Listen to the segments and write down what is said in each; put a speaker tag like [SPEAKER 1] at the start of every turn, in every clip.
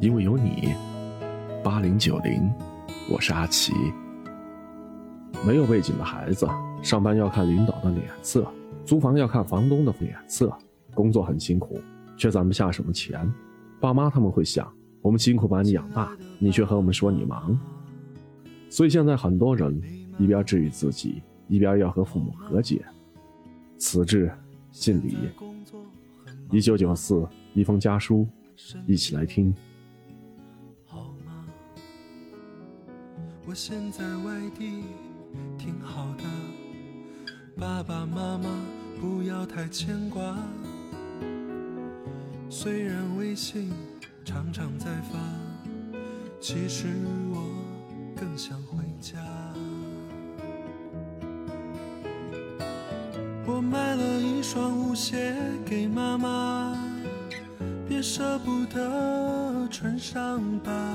[SPEAKER 1] 因为有你。八零九零，我是阿奇。没有背景的孩子，上班要看领导的脸色，租房要看房东的脸色，工作很辛苦，却攒不下什么钱。爸妈他们会想，我们辛苦把你养大，你却和我们说你忙。所以现在很多人一边治愈自己，一边要和父母和解。此致信礼。一九九四，一封家书，一起来听。
[SPEAKER 2] 我现在外地挺好的，爸爸妈妈不要太牵挂。虽然微信常常在发，其实我更想回家。我买了一双舞鞋给妈妈，别舍不得穿上吧。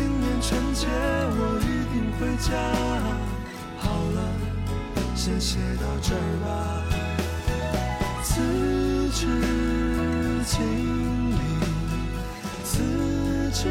[SPEAKER 2] 今年春节我一定回家。好了，先写到这儿吧。辞职经理，辞职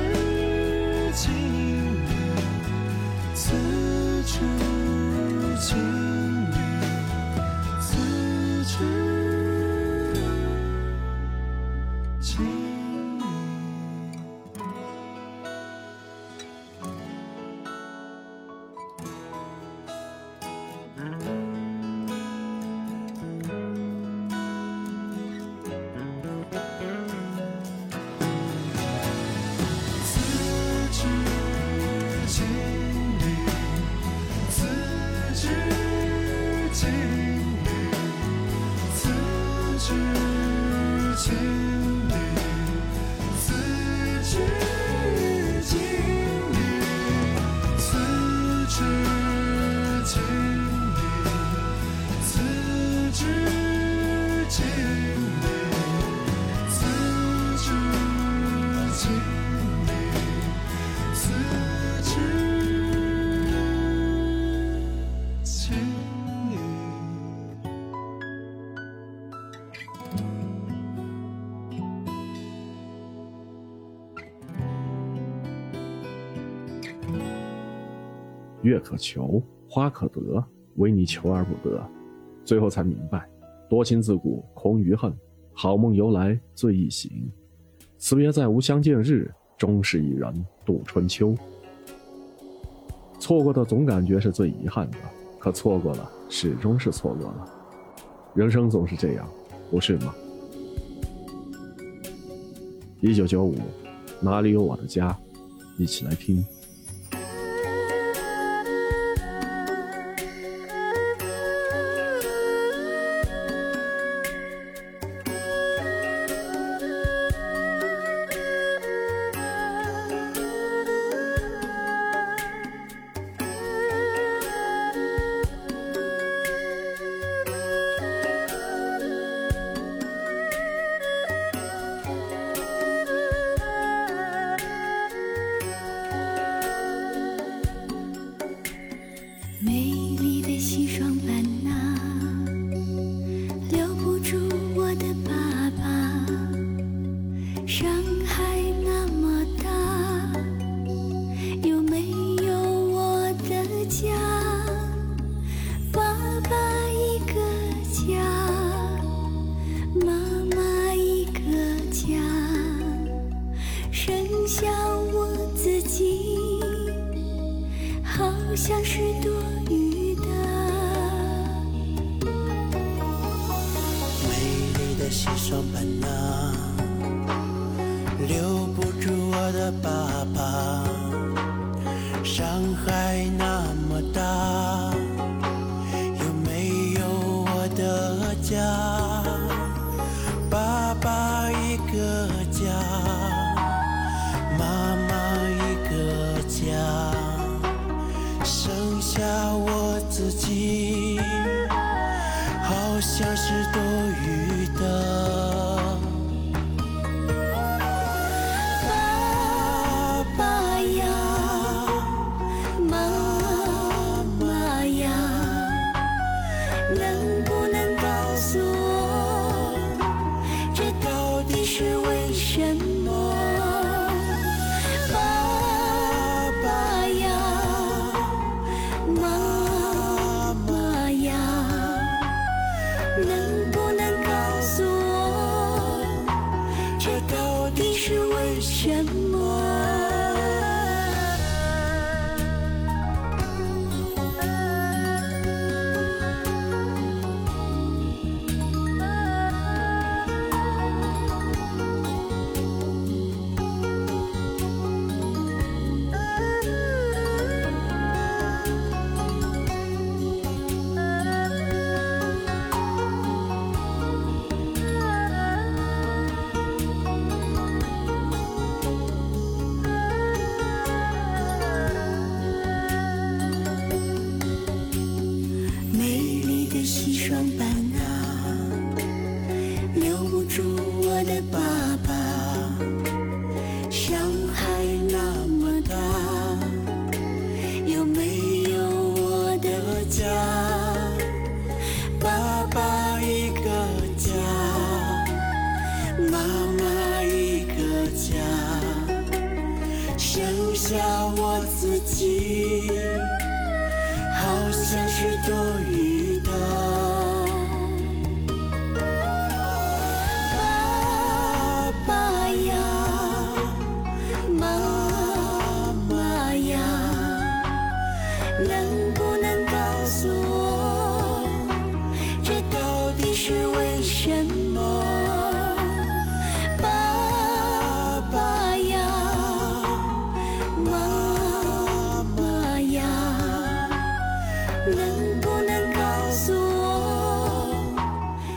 [SPEAKER 2] to
[SPEAKER 1] 月可求，花可得，唯你求而不得。最后才明白，多情自古空余恨，好梦由来最易醒。辞别再无相见日，终是一人度春秋。错过的总感觉是最遗憾的，可错过了，始终是错过了。人生总是这样，不是吗？一九九五，哪里有我的家？一起来听。
[SPEAKER 3] 丽的西双版纳，留不住我的爸爸。上海那么大，有没有我的家？我像是多余的。
[SPEAKER 4] 为己。好像是多余的。爸爸呀，妈妈呀，能不能告诉我，